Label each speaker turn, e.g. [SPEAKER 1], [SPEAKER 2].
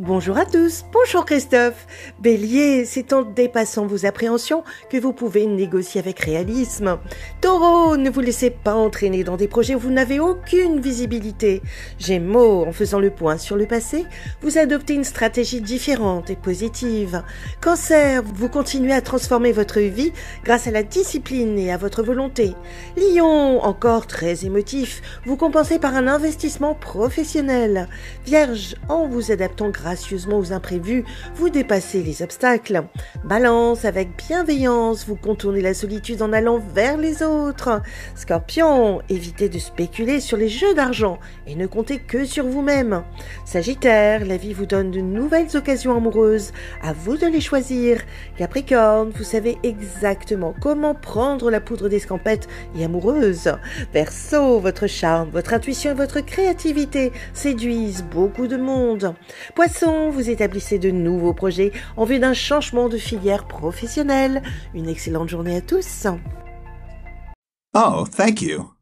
[SPEAKER 1] Bonjour à tous, bonjour Christophe. Bélier, c'est en dépassant vos appréhensions que vous pouvez négocier avec réalisme. Taureau, ne vous laissez pas entraîner dans des projets où vous n'avez aucune visibilité. Gémeaux, en faisant le point sur le passé, vous adoptez une stratégie différente et positive. Cancer, vous continuez à transformer votre vie grâce à la discipline et à votre volonté. Lion, encore très émotif, vous compensez par un investissement professionnel. Vierge, en vous adaptant grâce gracieusement aux imprévus, vous dépassez les obstacles. Balance, avec bienveillance, vous contournez la solitude en allant vers les autres. Scorpion, évitez de spéculer sur les jeux d'argent et ne comptez que sur vous-même. Sagittaire, la vie vous donne de nouvelles occasions amoureuses, à vous de les choisir. Capricorne, vous savez exactement comment prendre la poudre d'escampette et amoureuse. Verseau, votre charme, votre intuition et votre créativité séduisent beaucoup de monde. Poisson, vous établissez de nouveaux projets en vue d'un changement de filière professionnelle. Une excellente journée à tous.
[SPEAKER 2] Oh, thank you.